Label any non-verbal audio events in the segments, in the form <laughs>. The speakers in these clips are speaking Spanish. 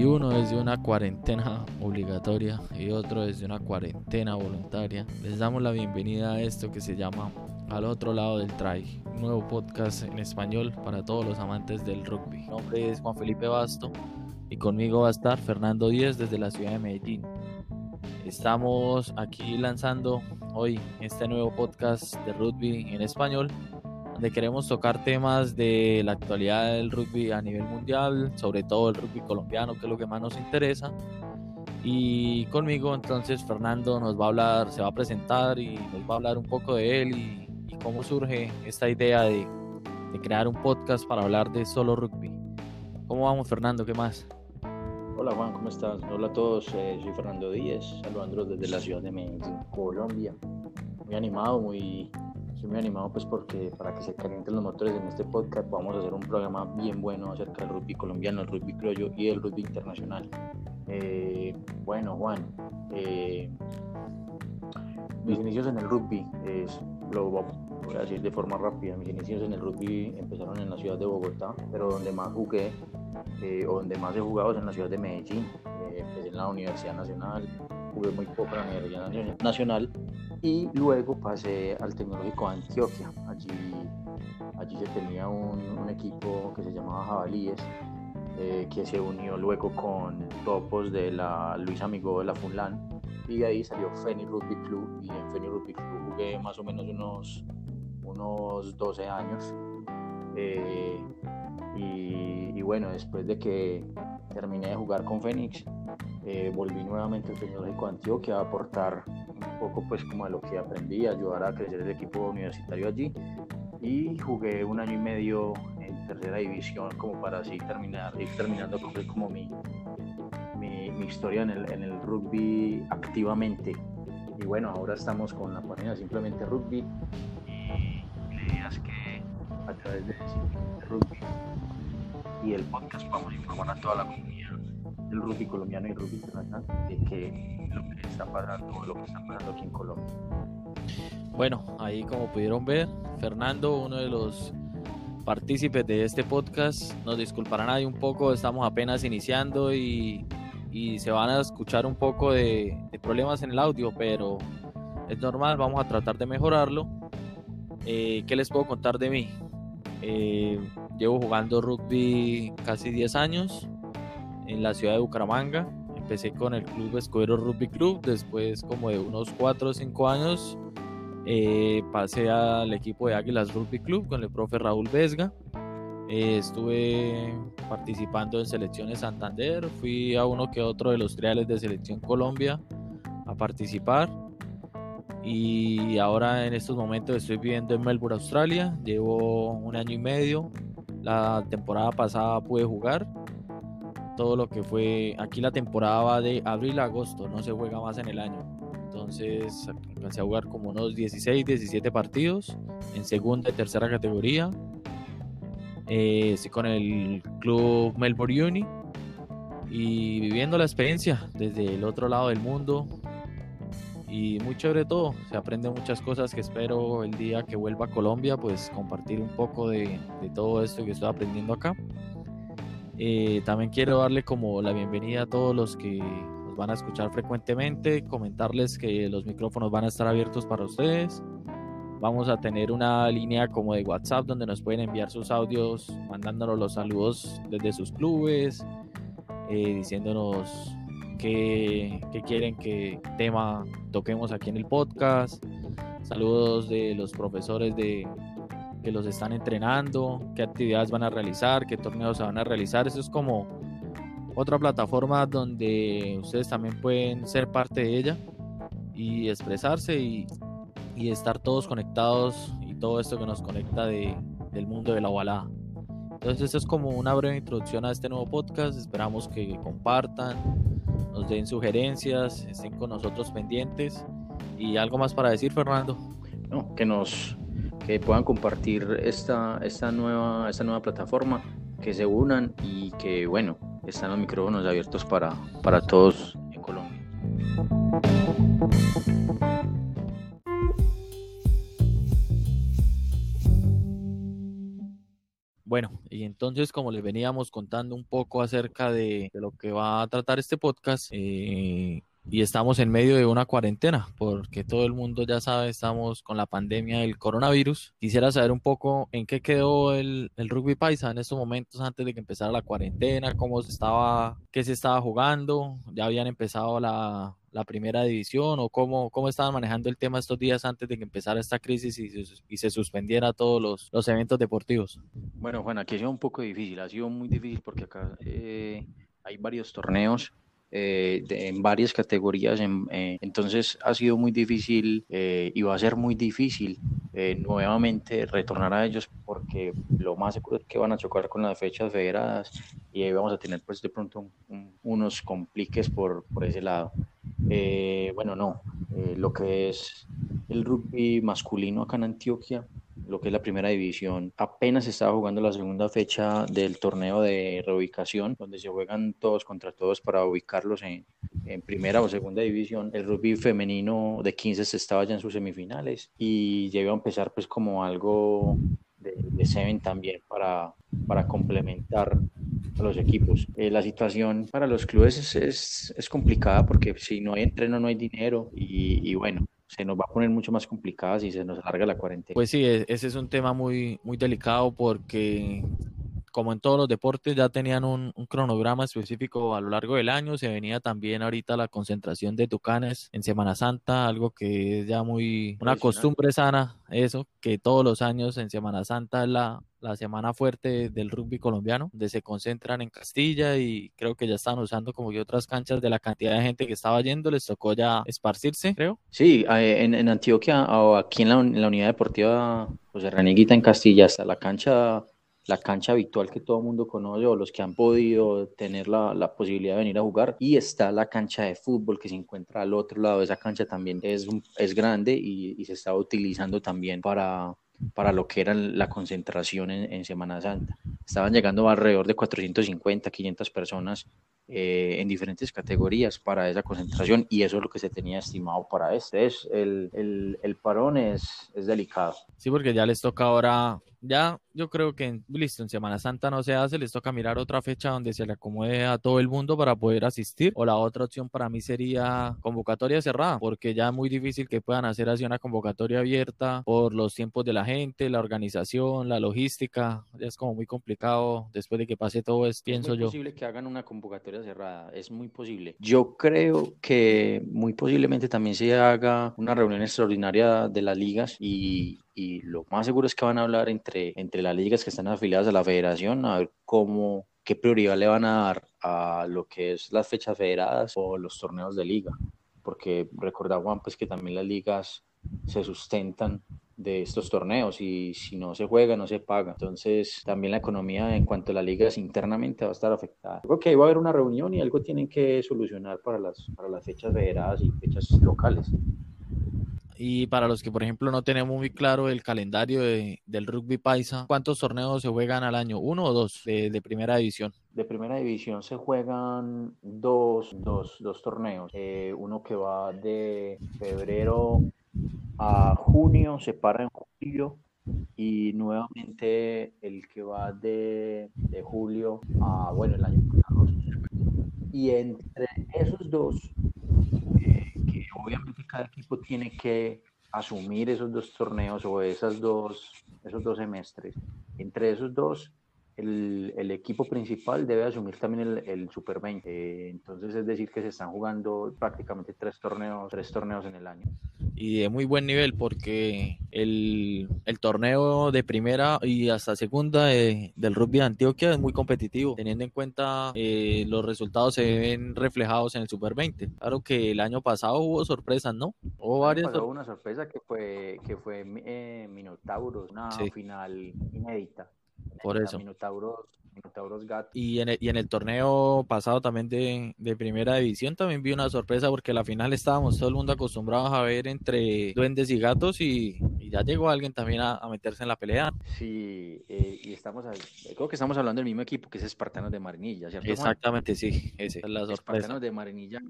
y uno desde una cuarentena obligatoria y otro desde una cuarentena voluntaria. Les damos la bienvenida a esto que se llama Al otro lado del try, un nuevo podcast en español para todos los amantes del rugby. Mi nombre es Juan Felipe Basto y conmigo va a estar Fernando Díez desde la ciudad de Medellín. Estamos aquí lanzando hoy este nuevo podcast de rugby en español donde queremos tocar temas de la actualidad del rugby a nivel mundial, sobre todo el rugby colombiano, que es lo que más nos interesa. Y conmigo entonces Fernando nos va a hablar, se va a presentar y nos va a hablar un poco de él y, cómo surge esta idea de, de, crear un podcast para hablar de solo rugby. ¿Cómo vamos Fernando? ¿Qué más? Hola Juan, ¿cómo estás? Hola a todos, eh, soy Fernando Díez, saludándolos desde la ciudad de Medellín, Colombia. Muy animado, muy Estoy muy animado pues porque para que se calienten los motores en este podcast vamos a hacer un programa bien bueno acerca del rugby colombiano, el rugby criollo y el rugby internacional. Eh, bueno Juan, eh, mis inicios en el rugby, es, lo voy a decir de forma rápida, mis inicios en el rugby empezaron en la ciudad de Bogotá, pero donde más jugué eh, o donde más he jugado es en la ciudad de Medellín, empecé en la Universidad Nacional, jugué muy poco en la Universidad Nacional y luego pasé al Tecnológico de Antioquia. Allí, allí se tenía un, equipo que se llamaba Jabalíes, eh, que se unió luego con topos de la Luis Amigo de la Funlan y de ahí salió Feni Rugby Club y en Feni Rugby Club jugué más o menos unos, unos 12 años. Eh, y, y, bueno, después de que terminé de jugar con Fénix, eh, volví nuevamente al Tecnológico de Antioquia a aportar un poco pues como de lo que aprendí, ayudar a crecer el equipo universitario allí y jugué un año y medio en tercera división como para así terminar, ir terminando como mi, mi, mi historia en el, en el, rugby activamente. Y bueno, ahora estamos con la página simplemente rugby y la idea es que a través de simplemente rugby y el podcast vamos a informar a toda la comunidad el rugby colombiano y el rugby internacional de que lo que está pasando, lo que está pasando aquí en Colombia. Bueno, ahí como pudieron ver, Fernando, uno de los partícipes de este podcast, nos disculparán ahí un poco, estamos apenas iniciando y, y se van a escuchar un poco de, problemas en el audio, pero es normal, vamos a tratar de mejorarlo. Eh, ¿Qué les puedo contar de mí? Eh, llevo jugando rugby casi 10 años, en la ciudad de Bucaramanga. Empecé con el Club Escudero Rugby Club, después como de unos 4 o 5 años eh, pasé al equipo de Águilas Rugby Club con el profe Raúl Vesga. Eh, estuve participando en selecciones Santander, fui a uno que otro de los triales de selección Colombia a participar y ahora en estos momentos estoy viviendo en Melbourne, Australia. Llevo un año y medio. La temporada pasada pude jugar todo lo que fue, aquí la temporada va de abril a agosto, no se juega más en el año. Entonces empecé a jugar como unos 16, 17 partidos en segunda y tercera categoría. Eh, con el club Melbourne Uni y viviendo la experiencia desde el otro lado del mundo. Y muy chévere todo, se aprende muchas cosas que espero el día que vuelva a Colombia, pues compartir un poco de, de todo esto que estoy aprendiendo acá. Eh, también quiero darle como la bienvenida a todos los que nos van a escuchar frecuentemente, comentarles que los micrófonos van a estar abiertos para ustedes. Vamos a tener una línea como de WhatsApp donde nos pueden enviar sus audios, mandándonos los saludos desde sus clubes, eh, diciéndonos qué, qué quieren que tema toquemos aquí en el podcast. Saludos de los profesores de, que los están entrenando, qué actividades van a realizar, qué torneos se van a realizar. Eso es como otra plataforma donde ustedes también pueden ser parte de ella y expresarse y, y estar todos conectados y todo esto que nos conecta de, del mundo de la ovalada. Entonces, esto es como una breve introducción a este nuevo podcast. Esperamos que compartan, nos den sugerencias, estén con nosotros pendientes. ¿Y algo más para decir, Fernando? No, que nos que puedan compartir esta, esta, nueva, esta nueva plataforma, que se unan y que, bueno, están los micrófonos abiertos para, para todos en Colombia. Bueno, y entonces como les veníamos contando un poco acerca de, de lo que va a tratar este podcast, eh, y estamos en medio de una cuarentena, porque todo el mundo ya sabe, estamos con la pandemia del coronavirus. Quisiera saber un poco en qué quedó el, el rugby paisa en estos momentos antes de que empezara la cuarentena, cómo se estaba, qué se estaba jugando, ya habían empezado la, la primera división o cómo, cómo estaban manejando el tema estos días antes de que empezara esta crisis y se, y se suspendiera todos los, los, eventos deportivos. Bueno, Juan, aquí ha sido un poco difícil, ha sido muy difícil porque acá eh, hay varios torneos eh, de, en varias categorías. En, eh, entonces ha sido muy difícil eh, y va a ser muy difícil eh, nuevamente retornar a ellos porque lo más seguro es que van a chocar con las fechas federadas y ahí vamos a tener pues de pronto un, un, unos compliques por, por ese lado. Eh, bueno, no, lo que es el rugby masculino acá en Antioquia lo que es la primera división. Apenas estaba jugando la segunda fecha del torneo de reubicación, donde se juegan todos contra todos para ubicarlos en, en primera o segunda división. El rugby femenino de 15 se estaba ya en sus semifinales y iba a empezar pues como algo de, de Seven también para, para complementar a los equipos. Eh, la situación para los clubes es, es, es, complicada porque si no hay entreno no hay dinero y, y bueno, se nos va a poner mucho más complicada si se nos alarga la cuarentena. Pues sí, ese es un tema muy, muy delicado porque como en todos los deportes, ya tenían un, un, cronograma específico a lo largo del año. Se venía también ahorita la concentración de tucanes en Semana Santa, algo que es ya muy una costumbre sana, eso, que todos los años en Semana Santa es la, la semana fuerte del rugby colombiano, donde se concentran en Castilla y creo que ya están usando como que otras canchas de la cantidad de gente que estaba yendo, les tocó ya esparcirse, creo. Sí, en, en Antioquia o aquí en la, en la unidad deportiva José Reneguita en Castilla, hasta la cancha la cancha habitual que todo el mundo conoce o los que han podido tener la, la, posibilidad de venir a jugar y está la cancha de fútbol que se encuentra al otro lado. Esa cancha también es, es grande y, y se está utilizando también para, para lo que era la concentración en, en, Semana Santa. Estaban llegando alrededor de 450, 500 personas eh, en diferentes categorías para esa concentración y eso es lo que se tenía estimado para este. Es, el, el, el parón es, es delicado. Sí, porque ya les toca ahora ya yo creo que listo, en Semana Santa no se hace, les toca mirar otra fecha donde se le acomode a todo el mundo para poder asistir. O la otra opción para mí sería convocatoria cerrada, porque ya es muy difícil que puedan hacer así una convocatoria abierta por los tiempos de la gente, la organización, la logística. Es como muy complicado después de que pase todo esto, pienso yo. Es posible que hagan una convocatoria cerrada, es muy posible. Yo creo que muy posiblemente también se haga una reunión extraordinaria de las ligas y y lo más seguro es que van a hablar entre, entre las ligas que están afiliadas a la federación a ver cómo, qué prioridad le van a dar a lo que es las fechas federadas o los torneos de liga. Porque recordad, Juan, pues que también las ligas se sustentan de estos torneos y si no se juega no se paga. Entonces también la economía en cuanto a las ligas internamente va a estar afectada. Creo que va a haber una reunión y algo tienen que solucionar para las, para las fechas federadas y fechas locales. Y para los que, por ejemplo, no tenemos muy claro el calendario de, del rugby paisa, ¿cuántos torneos se juegan al año? ¿Uno o dos de, de primera división? De primera división se juegan dos, dos, dos torneos. Eh, uno que va de febrero a junio, se para en julio. Y nuevamente el que va de, de julio a, bueno, el año pasado. Y entre esos dos, obviamente cada equipo tiene que asumir esos dos torneos o esas dos, esos dos semestres. Entre esos dos, el, el equipo principal debe asumir también el, el Super 20. Eh, entonces, es decir, que se están jugando prácticamente tres torneos, tres torneos en el año y de muy buen nivel porque el, el torneo de primera y hasta segunda de, del rugby de Antioquia es muy competitivo, teniendo en cuenta eh, los resultados se ven reflejados en el Super 20. Claro que el año pasado hubo sorpresas, ¿no? Hubo varias. Hubo una sorpresa que fue, que fue eh, Minotauros, una sí. final inédita. Por eso. Minotauros Y en, el, y en el torneo pasado también de, de, primera división también vi una sorpresa porque la final estábamos todo el mundo acostumbrados a ver entre duendes y gatos y, y ya llegó alguien también a, a, meterse en la pelea. Sí, eh, y estamos, a, creo que estamos hablando del mismo equipo que es Espartanos de Marinilla, ¿cierto? Exactamente, sí, esa es la sorpresa. Espartanos de Marinilla,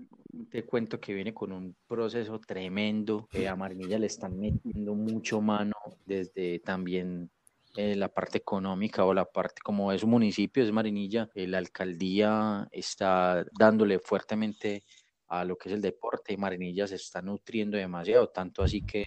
te cuento que viene con un proceso tremendo, eh, a Marinilla le están metiendo mucho mano desde también eh, la parte económica o la parte como es un municipio, es Marinilla, la alcaldía está dándole fuertemente a lo que es el deporte y Marinilla se está nutriendo demasiado, tanto así que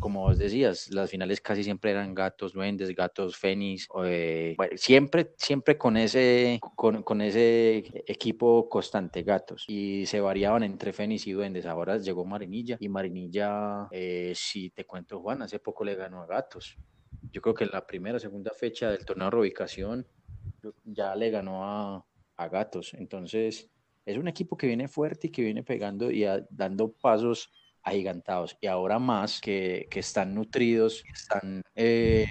como vos decías, las finales casi siempre eran gatos, duendes, gatos, fénix, eh, siempre, siempre con ese, con, con, ese equipo constante, gatos, y se variaban entre fénix y duendes. Ahora llegó Marinilla y Marinilla, eh, si te cuento Juan, hace poco le ganó a gatos. Yo creo que en la primera o segunda fecha del torneo de reubicación ya le ganó a, a gatos. Entonces, es un equipo que viene fuerte y que viene pegando y dando pasos agigantados y ahora más que, que están nutridos, están eh,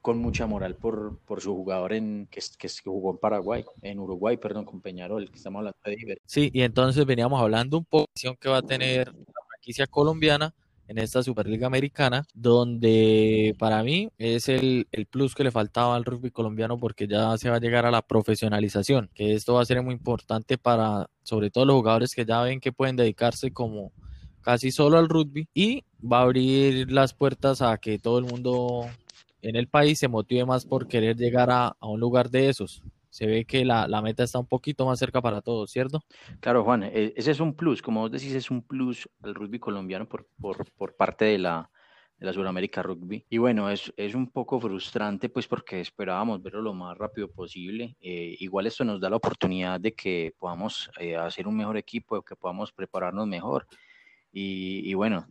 con mucha moral por, por su jugador en, que, que, jugó en Paraguay, en Uruguay, perdón, con Peñarol, que estamos hablando de Iber. Sí, y entonces veníamos hablando un poco de que va a tener la franquicia colombiana en esta Superliga Americana, donde para mí es el, el, plus que le faltaba al rugby colombiano porque ya se va a llegar a la profesionalización, que esto va a ser muy importante para sobre todo los jugadores que ya ven que pueden dedicarse como casi solo al rugby y va a abrir las puertas a que todo el mundo en el país se motive más por querer llegar a, un lugar de esos. Se ve que la, meta está un poquito más cerca para todos, ¿cierto? Claro, Juan, e, ese es un plus, como vos decís, es un plus al rugby colombiano por, por, parte de la, de la Sudamérica Rugby. Y bueno, es, es, un poco frustrante pues porque esperábamos verlo lo más rápido posible. Eh, igual esto nos da la oportunidad de que podamos eh, hacer un mejor equipo, que podamos prepararnos mejor. Y, bueno,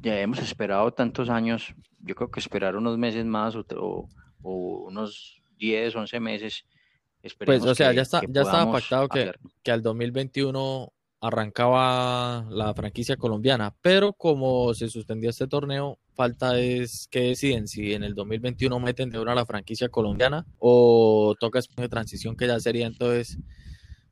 ya hemos esperado tantos años, yo creo que esperar unos meses más o, unos 10, 11 meses. Pues, o sea, ya, está, ya estaba pactado que, que al 2021 arrancaba la franquicia colombiana, pero como se suspendió este torneo, falta es que deciden si en el 2021 meten de una la franquicia colombiana o toca de transición que ya sería entonces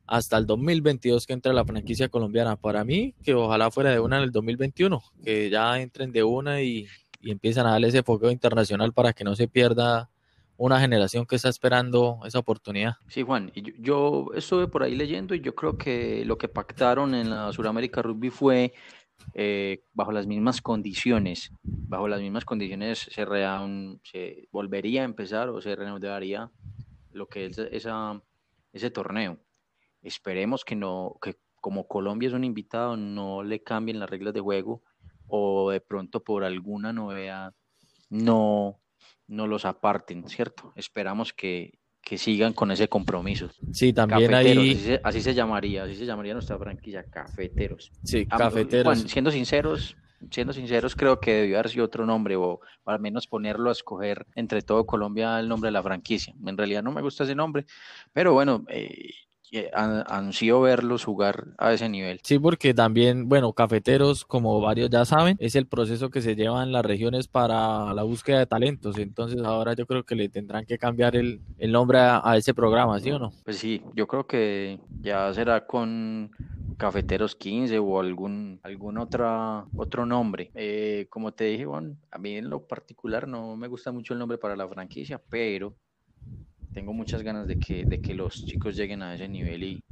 hasta el 2022 que entre la franquicia colombiana. Para mí, que ojalá fuera de una en el 2021, que ya entren de una y, y empiezan a darle ese foco internacional para que no se pierda una generación que está esperando esa oportunidad. Sí, Juan, yo, estuve por ahí leyendo y yo creo que lo que pactaron en la Sudamérica Rugby fue eh, bajo las mismas condiciones, bajo las mismas condiciones se, se volvería a empezar o se reanudaría lo que es esa, ese torneo. Esperemos que no, que como Colombia es un invitado, no le cambien las reglas de juego o de pronto por alguna novedad no, no los aparten, ¿cierto? Esperamos que, que sigan con ese compromiso. Sí, también ahí... Así se, llamaría, así se llamaría nuestra franquicia, cafeteros. Sí, cafeteros. siendo sinceros, siendo sinceros, creo que debió haber sido otro nombre o al menos ponerlo a escoger entre todo Colombia el nombre de la franquicia. En realidad no me gusta ese nombre, pero bueno, eh, ansío verlos jugar a ese nivel. Sí, porque también, bueno, cafeteros, como varios ya saben, es el proceso que se lleva en las regiones para la búsqueda de talentos. Entonces ahora yo creo que le tendrán que cambiar el, nombre a, ese programa, ¿sí o no? Pues sí, yo creo que ya será con Cafeteros 15 o algún, algún otra, otro nombre. Eh, como te dije, bueno, a mí en lo particular no me gusta mucho el nombre para la franquicia, pero tengo muchas ganas de que, de que los chicos lleguen a ese nivel y,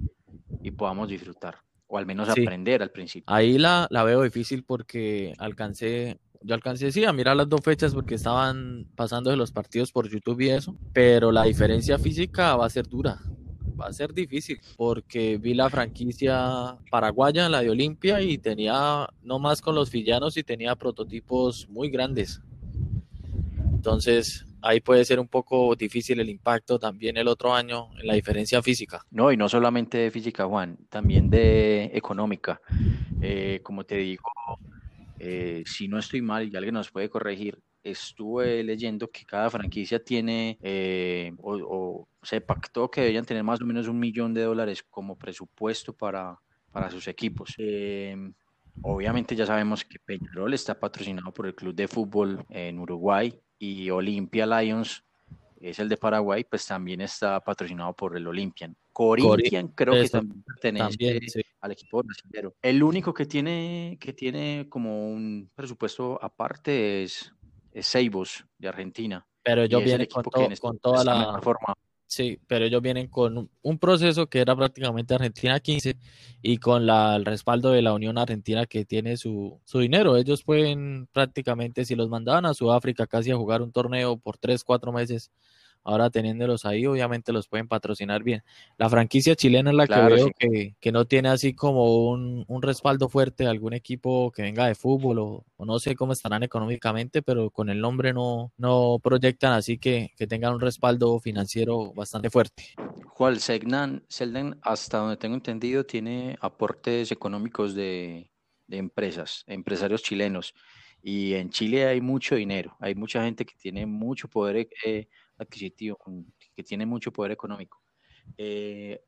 y podamos disfrutar, o al menos aprender al principio. Ahí la, la veo difícil porque alcancé, yo alcancé sí a mirar las dos fechas porque estaban pasando de los partidos por YouTube y eso, pero la diferencia física va a ser dura. Va a ser difícil porque vi la franquicia paraguaya, la de Olimpia, y tenía, no más con los villanos, y tenía prototipos muy grandes. Entonces, ahí puede ser un poco difícil el impacto también el otro año en la diferencia física. No, y no solamente de física, Juan, también de económica. Eh, como te digo, eh, si no estoy mal y alguien nos puede corregir, estuve leyendo que cada franquicia tiene eh, o, se pactó que deberían tener más o menos un millón de dólares como presupuesto para, para sus equipos. obviamente ya sabemos que Peñarol está patrocinado por el Club de Fútbol en Uruguay y Olympia Lions es el de Paraguay, pues también está patrocinado por el Olympian. Corinthians creo que también pertenece al equipo brasileño. El único que tiene, que tiene como un presupuesto aparte es, es Seibos de Argentina. Pero ellos vienen con, con, toda la forma. Sí, pero ellos vienen con un proceso que era prácticamente Argentina 15 y con la, el respaldo de la Unión Argentina que tiene su, su dinero. Ellos pueden prácticamente, si los mandaban a Sudáfrica casi a jugar un torneo por 3, 4 meses, Ahora teniéndolos ahí, obviamente los pueden patrocinar bien. La franquicia chilena es la que veo que, no tiene así como un, respaldo fuerte de algún equipo que venga de fútbol o, no sé cómo estarán económicamente, pero con el nombre no, no proyectan así que, que tengan un respaldo financiero bastante fuerte. Juan Selden, hasta donde tengo entendido, tiene aportes económicos de, de empresas, empresarios chilenos. Y en Chile hay mucho dinero, hay mucha gente que tiene mucho poder eh, adquisitivo, que tiene mucho poder económico. Eh,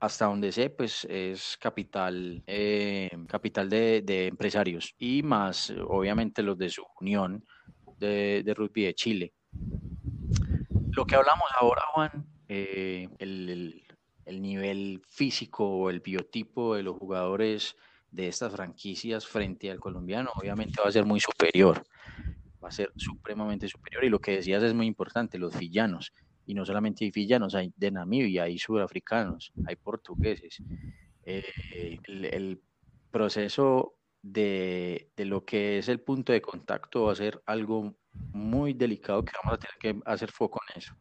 hasta donde sé, pues es capital, eh, capital de, empresarios y más, obviamente, los de su unión de, rugby de Chile. Lo que hablamos ahora, Juan, eh, el, el, nivel físico o el biotipo de los jugadores de estas franquicias frente al colombiano, obviamente va a ser muy superior va a ser supremamente superior. Y lo que decías es muy importante, los villanos. Y no solamente hay villanos, hay de Namibia, hay sudafricanos, hay portugueses. Eh, el, proceso de, de, lo que es el punto de contacto va a ser algo muy delicado que vamos a tener que hacer foco en eso.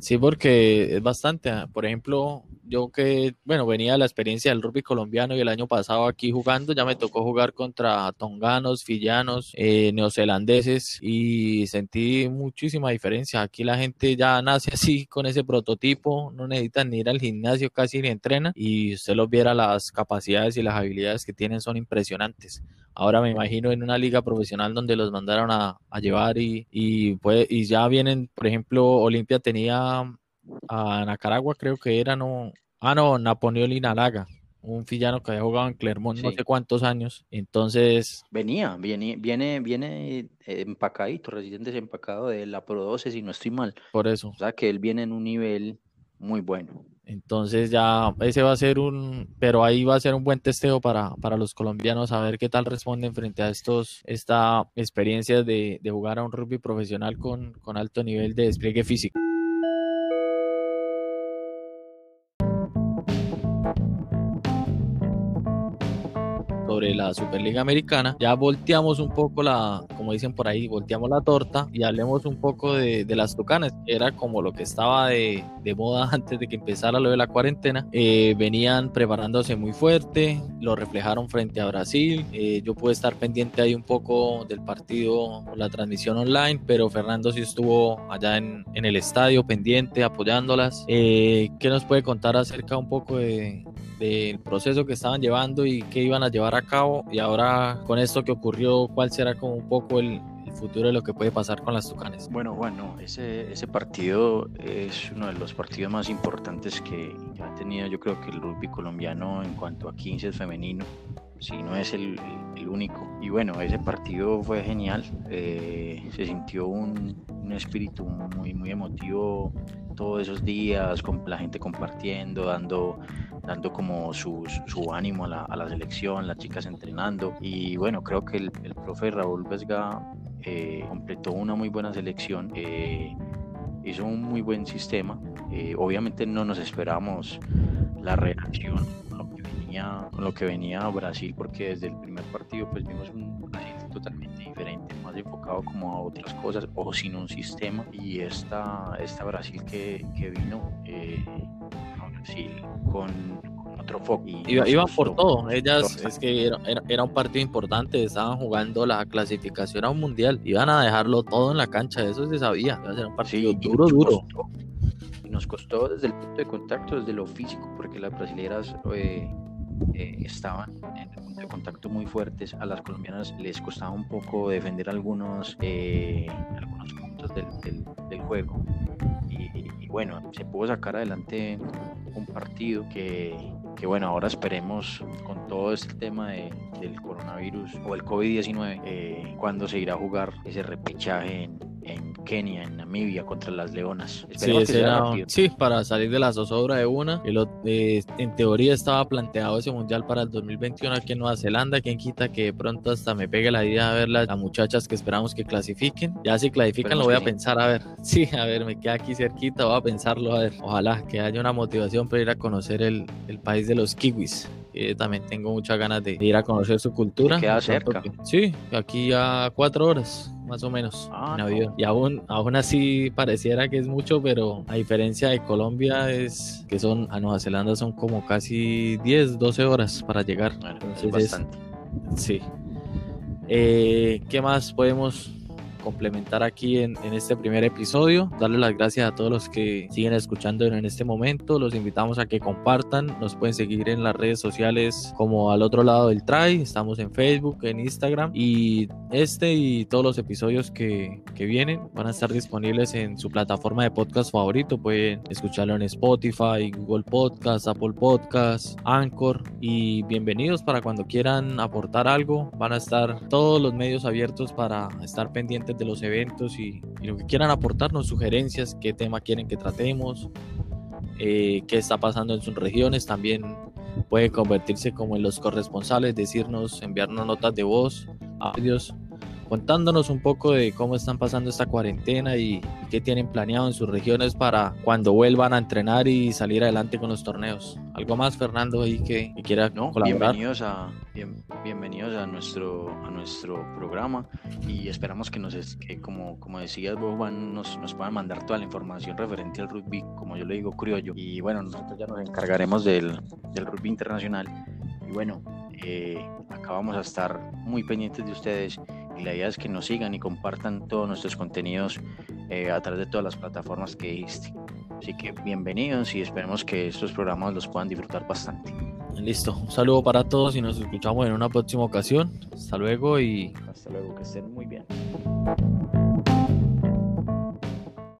Sí, porque es bastante. Ah, por ejemplo, yo que, bueno, venía de la experiencia del rugby colombiano y el año pasado aquí jugando, ya me tocó jugar contra tonganos, fillanos, eh, neozelandeses y sentí muchísima diferencia. Aquí la gente ya nace así con ese prototipo, no necesitan ni ir al gimnasio, casi ni entrenan y usted los viera las capacidades y las habilidades que tienen son impresionantes. Ahora me imagino en una liga profesional donde los mandaron a, llevar y, y, y ya vienen, por ejemplo, Olimpia tenía a Nacaragua, creo que era, no, ah, no, Napoleón Inalaga, un fillano que había jugado en Clermont no sé cuántos años. Entonces. Venía, viene, viene, viene empacadito, residente empacado de la Pro 12, si no estoy mal. Por eso. O sea que él viene en un nivel muy bueno. Entonces ya ese va a ser un, pero ahí va a ser un buen testeo para, para los colombianos a ver qué tal responden frente a estos, esta experiencia de, de jugar a un rugby profesional con, con alto nivel de despliegue físico. La Superliga Americana, ya volteamos un poco la, como dicen por ahí, volteamos la torta y hablemos un poco de, de las Tucanes, era como lo que estaba de, de, moda <laughs> antes de que empezara lo de la cuarentena. Eh, venían preparándose muy fuerte, lo reflejaron frente a Brasil. Eh, yo pude estar pendiente ahí un poco del partido, la transmisión online, pero Fernando sí estuvo allá en, en el estadio pendiente, apoyándolas. Eh, ¿Qué nos puede contar acerca un poco de, del proceso que estaban llevando y qué iban a llevar a cabo y ahora con esto que ocurrió, ¿cuál será como un poco el, futuro de lo que puede pasar con las Tucanes? Bueno, bueno, ese, ese partido es uno de los partidos más importantes que ha tenido yo creo que el rugby colombiano en cuanto a 15 femenino si no es el, único. Y bueno, ese partido fue genial, eh, se sintió un, un, espíritu muy, muy emotivo todos esos días, con la gente compartiendo, dando, dando como su, su ánimo a la, a la, selección, las chicas entrenando. Y bueno, creo que el, el profe Raúl Vesga eh, completó una muy buena selección. Eh, hizo un muy buen sistema. obviamente no nos esperamos la reacción con lo que venía Brasil, porque desde el primer partido pues vimos un Brasil totalmente diferente, más enfocado como a otras cosas o sin un sistema. Y esta, esta Brasil que, que vino eh, a Brasil con, otro foco. iban por todo, ellas es que era, era, un partido importante, estaban jugando la clasificación a un mundial, iban a dejarlo todo en la cancha, eso se sabía, iba a ser un partido duro, duro. nos costó desde el punto de contacto, desde lo físico, porque las brasileras eh, eh, estaban en punto de contacto muy fuertes. A las colombianas les costaba un poco defender algunos, eh, algunos puntos del, del, juego. Y, bueno, se pudo sacar adelante un partido que, que bueno, ahora esperemos con todo este tema de, del coronavirus o el COVID-19, eh, cuando se irá a jugar ese repechaje en, Kenia, en Namibia, contra las Leonas. Sí, sí, para salir de la zozobra de una. Eh, en teoría estaba planteado ese mundial para el 2021 aquí en Nueva Zelanda. Quien quita que de pronto hasta me pegue la idea de ver las, muchachas que esperamos que clasifiquen. Ya si clasifican lo voy a pensar, a ver. <laughs> Sí, a ver, me queda aquí cerquita, voy a pensarlo, a ver. Ojalá que haya una motivación para ir a conocer el, el país de los kiwis también tengo muchas ganas de ir a conocer su cultura. queda cerca? sí, aquí a cuatro horas más o menos ah, en avión. Y aún, aún así pareciera que es mucho, pero a diferencia de Colombia es que son a Nueva Zelanda son como casi 10, 12 horas para llegar. es bastante. sí. Eh, ¿Qué más podemos complementar aquí en, este primer episodio. Darle las gracias a todos los que siguen escuchando en este momento. Los invitamos a que compartan. Nos pueden seguir en las redes sociales como al otro lado del try. Estamos en Facebook, en Instagram. Y este y todos los episodios que, que vienen van a estar disponibles en su plataforma de podcast favorito. Pueden escucharlo en Spotify, Google Podcast, Apple Podcast, Anchor. Y bienvenidos para cuando quieran aportar algo. Van a estar todos los medios abiertos para estar pendientes de los eventos y, lo que quieran aportarnos, sugerencias, qué tema quieren que tratemos, eh, qué está pasando en sus regiones. También puede convertirse como en los corresponsales, decirnos, enviarnos notas de voz, audios contándonos un poco de cómo están pasando esta cuarentena y, qué tienen planeado en sus regiones para cuando vuelvan a entrenar y salir adelante con los torneos. ¿Algo más, Fernando, ahí que, quiera no, colaborar? Bienvenidos a, bienvenidos a nuestro, a nuestro programa y esperamos que, nos, que como, como decías vos, Juan, nos, nos puedan mandar toda la información referente al rugby, como yo le digo, criollo. Y bueno, nosotros ya nos encargaremos del, del rugby internacional. Y bueno, eh, acá vamos a estar muy pendientes de ustedes y la idea es que nos sigan y compartan todos nuestros contenidos eh, a través de todas las plataformas que existen. Así que bienvenidos y esperemos que estos programas los puedan disfrutar bastante. Listo, un saludo para todos y nos escuchamos en una próxima ocasión. Hasta luego y... Hasta luego, que estén muy bien.